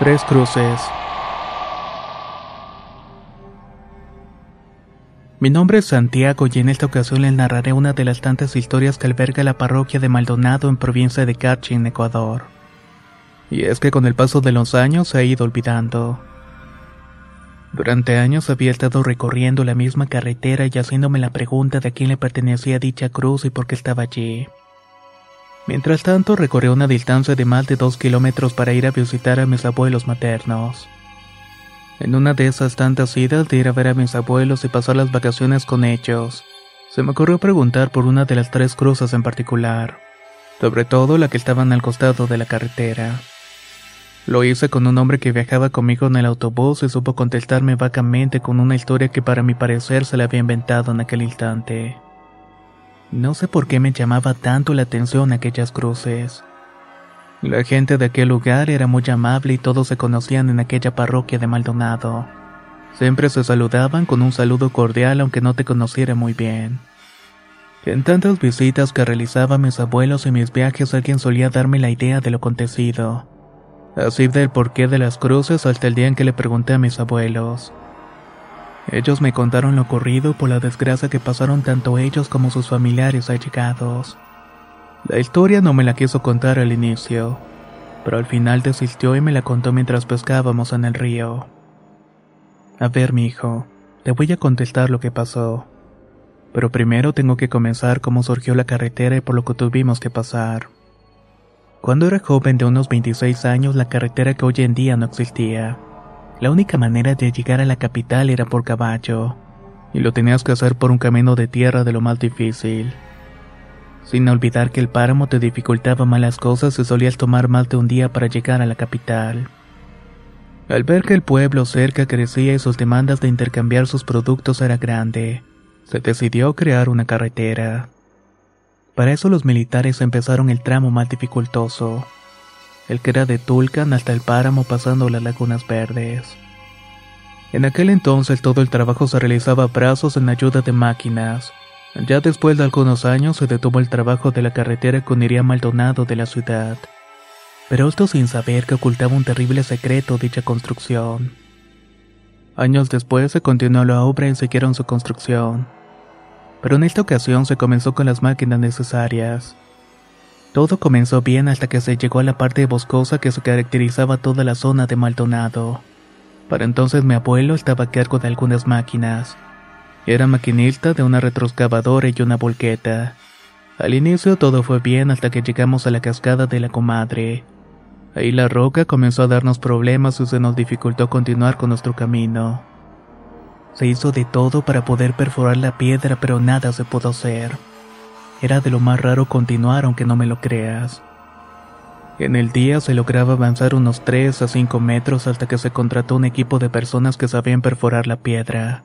Tres Cruces. Mi nombre es Santiago y en esta ocasión les narraré una de las tantas historias que alberga la parroquia de Maldonado en provincia de Cachi, en Ecuador. Y es que con el paso de los años se ha ido olvidando. Durante años había estado recorriendo la misma carretera y haciéndome la pregunta de a quién le pertenecía dicha cruz y por qué estaba allí. Mientras tanto, recorrí una distancia de más de dos kilómetros para ir a visitar a mis abuelos maternos. En una de esas tantas idas de ir a ver a mis abuelos y pasar las vacaciones con ellos, se me ocurrió preguntar por una de las tres cruces en particular, sobre todo la que estaban al costado de la carretera. Lo hice con un hombre que viajaba conmigo en el autobús y supo contestarme vagamente con una historia que para mi parecer se la había inventado en aquel instante. No sé por qué me llamaba tanto la atención aquellas cruces. La gente de aquel lugar era muy amable y todos se conocían en aquella parroquia de Maldonado. Siempre se saludaban con un saludo cordial aunque no te conociera muy bien. En tantas visitas que realizaba mis abuelos y mis viajes alguien solía darme la idea de lo acontecido. Así del porqué de las cruces hasta el día en que le pregunté a mis abuelos. Ellos me contaron lo ocurrido por la desgracia que pasaron tanto ellos como sus familiares allegados. La historia no me la quiso contar al inicio, pero al final desistió y me la contó mientras pescábamos en el río. A ver, mi hijo, te voy a contestar lo que pasó. Pero primero tengo que comenzar cómo surgió la carretera y por lo que tuvimos que pasar. Cuando era joven de unos 26 años, la carretera que hoy en día no existía. La única manera de llegar a la capital era por caballo, y lo tenías que hacer por un camino de tierra de lo más difícil. Sin olvidar que el páramo te dificultaba más las cosas y solías tomar más de un día para llegar a la capital. Al ver que el pueblo cerca crecía y sus demandas de intercambiar sus productos era grande, se decidió crear una carretera. Para eso los militares empezaron el tramo más dificultoso, el que era de Tulcan hasta el páramo pasando las lagunas verdes. En aquel entonces todo el trabajo se realizaba a brazos en ayuda de máquinas. Ya después de algunos años se detuvo el trabajo de la carretera que uniría Maldonado de la ciudad. Pero esto sin saber que ocultaba un terrible secreto dicha construcción. Años después se continuó la obra y siguieron su construcción. Pero en esta ocasión se comenzó con las máquinas necesarias. Todo comenzó bien hasta que se llegó a la parte boscosa que se caracterizaba toda la zona de Maldonado. Para entonces mi abuelo estaba a cargo de algunas máquinas. Era maquinista de una retroexcavadora y una volqueta. Al inicio todo fue bien hasta que llegamos a la cascada de la comadre. Ahí la roca comenzó a darnos problemas y se nos dificultó continuar con nuestro camino. Se hizo de todo para poder perforar la piedra pero nada se pudo hacer. Era de lo más raro continuar aunque no me lo creas. En el día se lograba avanzar unos 3 a 5 metros hasta que se contrató un equipo de personas que sabían perforar la piedra.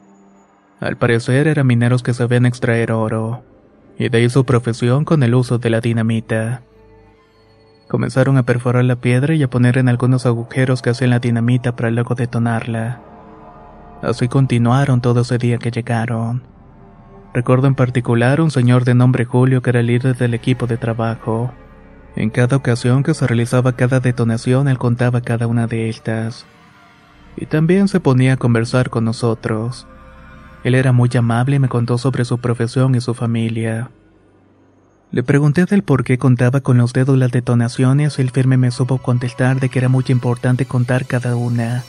Al parecer eran mineros que sabían extraer oro, y de ahí su profesión con el uso de la dinamita. Comenzaron a perforar la piedra y a poner en algunos agujeros que hacían la dinamita para luego detonarla. Así continuaron todo ese día que llegaron. Recuerdo en particular un señor de nombre Julio que era líder del equipo de trabajo. En cada ocasión que se realizaba cada detonación, él contaba cada una de estas. Y también se ponía a conversar con nosotros. Él era muy amable y me contó sobre su profesión y su familia. Le pregunté del por qué contaba con los dedos las detonaciones y el firme me supo contestar de que era muy importante contar cada una,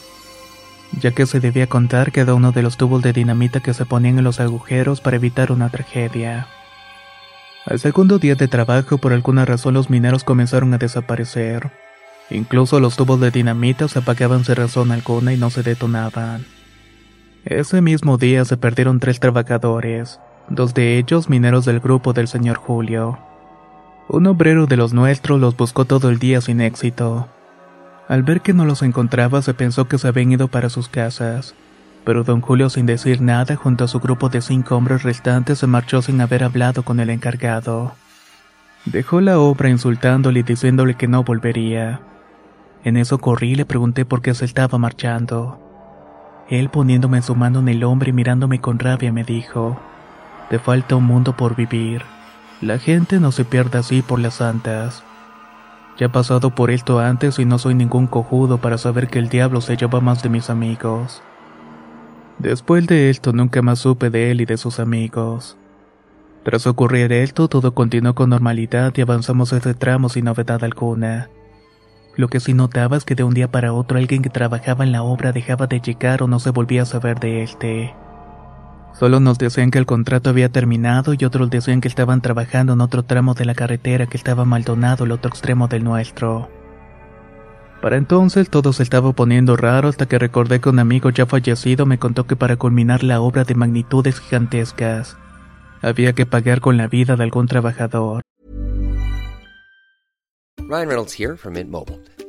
ya que se debía contar cada uno de los tubos de dinamita que se ponían en los agujeros para evitar una tragedia. Al segundo día de trabajo, por alguna razón los mineros comenzaron a desaparecer. Incluso los tubos de dinamita se apagaban sin razón alguna y no se detonaban. Ese mismo día se perdieron tres trabajadores dos de ellos mineros del grupo del señor Julio. Un obrero de los nuestros los buscó todo el día sin éxito. Al ver que no los encontraba se pensó que se habían ido para sus casas, pero don Julio sin decir nada junto a su grupo de cinco hombres restantes se marchó sin haber hablado con el encargado. Dejó la obra insultándole y diciéndole que no volvería. En eso corrí y le pregunté por qué se estaba marchando. Él poniéndome su mano en el hombro y mirándome con rabia me dijo, te falta un mundo por vivir. La gente no se pierde así por las santas. Ya he pasado por esto antes y no soy ningún cojudo para saber que el diablo se lleva más de mis amigos. Después de esto nunca más supe de él y de sus amigos. Tras ocurrir esto, todo continuó con normalidad y avanzamos ese tramo sin novedad alguna. Lo que sí notaba es que de un día para otro alguien que trabajaba en la obra dejaba de llegar o no se volvía a saber de este. Solo nos decían que el contrato había terminado y otros decían que estaban trabajando en otro tramo de la carretera que estaba Maldonado, el otro extremo del nuestro. Para entonces todo se estaba poniendo raro hasta que recordé que un amigo ya fallecido me contó que para culminar la obra de magnitudes gigantescas, había que pagar con la vida de algún trabajador. Ryan Reynolds here from Mint Mobile.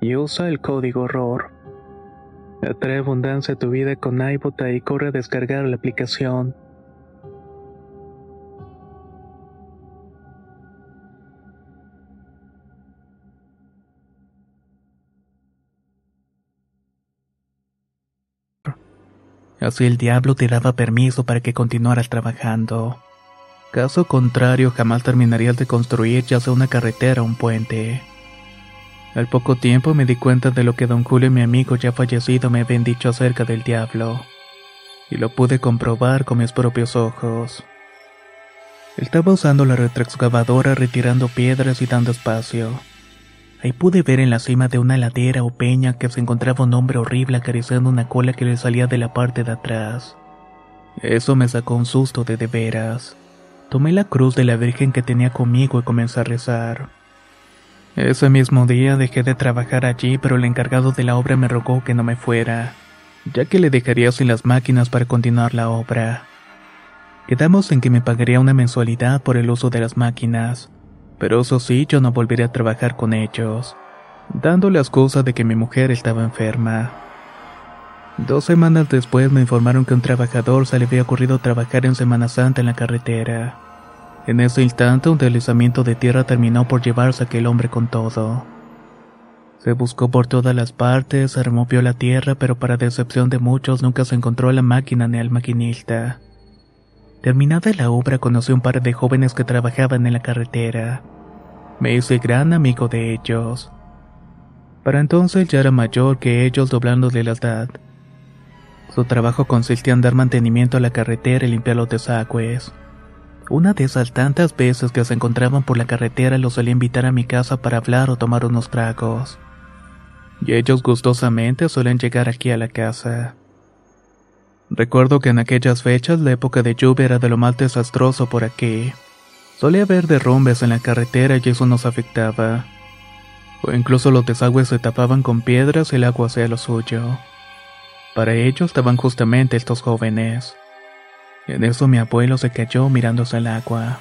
y usa el código ROR. Atrae abundancia a tu vida con iBota y corre a descargar la aplicación. Así el diablo te daba permiso para que continuaras trabajando. Caso contrario, jamás terminarías de construir ya sea una carretera o un puente. Al poco tiempo me di cuenta de lo que don Julio mi amigo ya fallecido me habían dicho acerca del diablo. Y lo pude comprobar con mis propios ojos. Estaba usando la retroexcavadora retirando piedras y dando espacio. Ahí pude ver en la cima de una ladera o peña que se encontraba un hombre horrible acariciando una cola que le salía de la parte de atrás. Eso me sacó un susto de de veras. Tomé la cruz de la Virgen que tenía conmigo y comencé a rezar. Ese mismo día dejé de trabajar allí, pero el encargado de la obra me rogó que no me fuera, ya que le dejaría sin las máquinas para continuar la obra. Quedamos en que me pagaría una mensualidad por el uso de las máquinas, pero eso sí, yo no volvería a trabajar con ellos, dando la excusa de que mi mujer estaba enferma. Dos semanas después me informaron que un trabajador se le había ocurrido trabajar en Semana Santa en la carretera. En ese instante un deslizamiento de tierra terminó por llevarse a aquel hombre con todo. Se buscó por todas las partes, se removió la tierra, pero para decepción de muchos nunca se encontró la máquina ni al maquinista. Terminada la obra conocí un par de jóvenes que trabajaban en la carretera. Me hice gran amigo de ellos. Para entonces ya era mayor que ellos doblándole la edad. Su trabajo consistía en dar mantenimiento a la carretera y limpiar los desagües. Una de esas tantas veces que se encontraban por la carretera los solía invitar a mi casa para hablar o tomar unos tragos. Y ellos gustosamente suelen llegar aquí a la casa. Recuerdo que en aquellas fechas la época de lluvia era de lo más desastroso por aquí. Solía haber derrumbes en la carretera y eso nos afectaba. O incluso los desagües se tapaban con piedras y el agua hacía lo suyo. Para ello estaban justamente estos jóvenes. En eso mi abuelo se cayó mirándose al agua.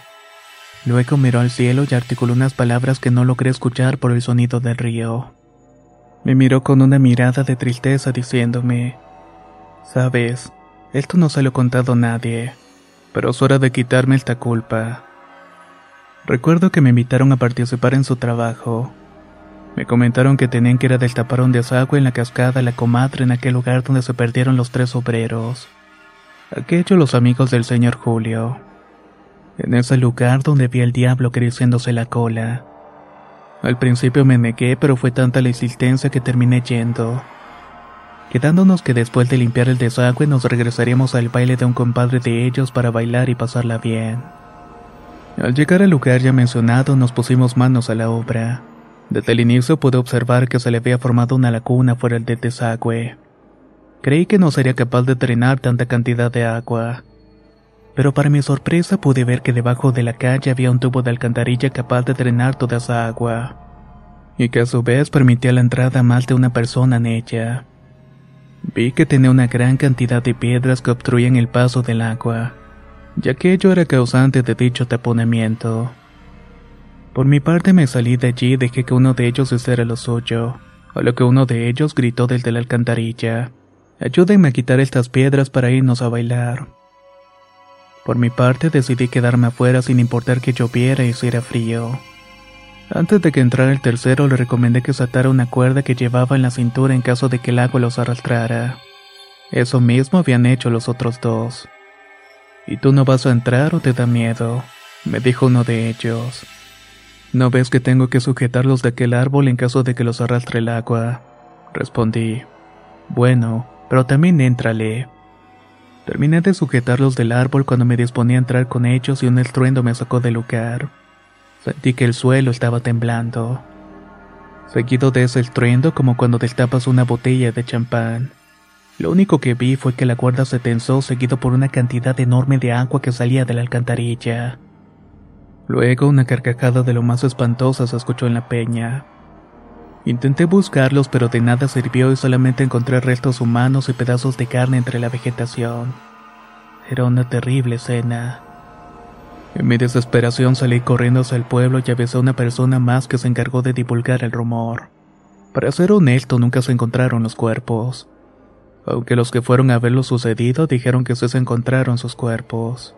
Luego miró al cielo y articuló unas palabras que no logré escuchar por el sonido del río. Me miró con una mirada de tristeza diciéndome, Sabes, esto no se lo he contado a nadie, pero es hora de quitarme esta culpa. Recuerdo que me invitaron a participar en su trabajo. Me comentaron que tenían que ir a destapar un desagüe en la cascada La Comadre en aquel lugar donde se perdieron los tres obreros aquello los amigos del señor Julio. En ese lugar donde vi al diablo creciéndose la cola. Al principio me negué, pero fue tanta la insistencia que terminé yendo. Quedándonos que después de limpiar el desagüe nos regresaríamos al baile de un compadre de ellos para bailar y pasarla bien. Al llegar al lugar ya mencionado nos pusimos manos a la obra. Desde el inicio pude observar que se le había formado una laguna fuera del desagüe. Creí que no sería capaz de drenar tanta cantidad de agua. Pero para mi sorpresa pude ver que debajo de la calle había un tubo de alcantarilla capaz de drenar toda esa agua. Y que a su vez permitía la entrada a más de una persona en ella. Vi que tenía una gran cantidad de piedras que obstruían el paso del agua, ya que ello era causante de dicho taponamiento. Por mi parte me salí de allí y dejé que uno de ellos hiciera lo suyo, a lo que uno de ellos gritó desde la alcantarilla. Ayúdenme a quitar estas piedras para irnos a bailar. Por mi parte decidí quedarme afuera sin importar que lloviera y hiciera frío. Antes de que entrara el tercero le recomendé que saltara una cuerda que llevaba en la cintura en caso de que el agua los arrastrara. Eso mismo habían hecho los otros dos. ¿Y tú no vas a entrar o te da miedo? me dijo uno de ellos. ¿No ves que tengo que sujetarlos de aquel árbol en caso de que los arrastre el agua? Respondí. Bueno, pero también éntrale. Terminé de sujetarlos del árbol cuando me disponía a entrar con ellos y un estruendo me sacó del lugar. Sentí que el suelo estaba temblando. Seguido de ese estruendo como cuando destapas una botella de champán. Lo único que vi fue que la cuerda se tensó seguido por una cantidad enorme de agua que salía de la alcantarilla. Luego una carcajada de lo más espantosa se escuchó en la peña. Intenté buscarlos, pero de nada sirvió y solamente encontré restos humanos y pedazos de carne entre la vegetación. Era una terrible escena. En mi desesperación salí corriendo hacia el pueblo y avisé a una persona más que se encargó de divulgar el rumor. Para ser honesto, nunca se encontraron los cuerpos. Aunque los que fueron a ver lo sucedido dijeron que sí se encontraron sus cuerpos.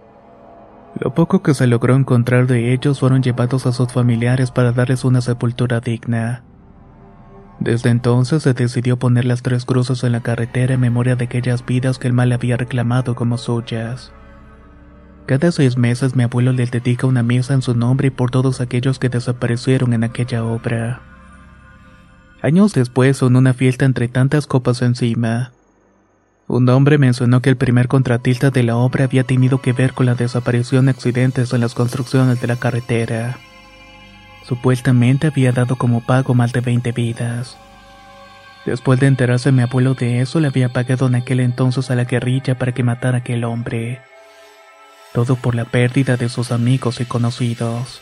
Lo poco que se logró encontrar de ellos fueron llevados a sus familiares para darles una sepultura digna. Desde entonces se decidió poner las tres cruces en la carretera en memoria de aquellas vidas que el mal había reclamado como suyas. Cada seis meses mi abuelo le dedica una misa en su nombre y por todos aquellos que desaparecieron en aquella obra. Años después, en una fiesta entre tantas copas encima, un hombre mencionó que el primer contratista de la obra había tenido que ver con la desaparición de accidentes en las construcciones de la carretera. Supuestamente había dado como pago más de 20 vidas. Después de enterarse mi abuelo de eso, le había pagado en aquel entonces a la guerrilla para que matara a aquel hombre. Todo por la pérdida de sus amigos y conocidos.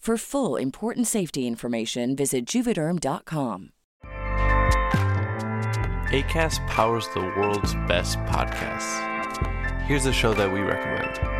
For full important safety information, visit juvederm.com. ACAST powers the world's best podcasts. Here's a show that we recommend.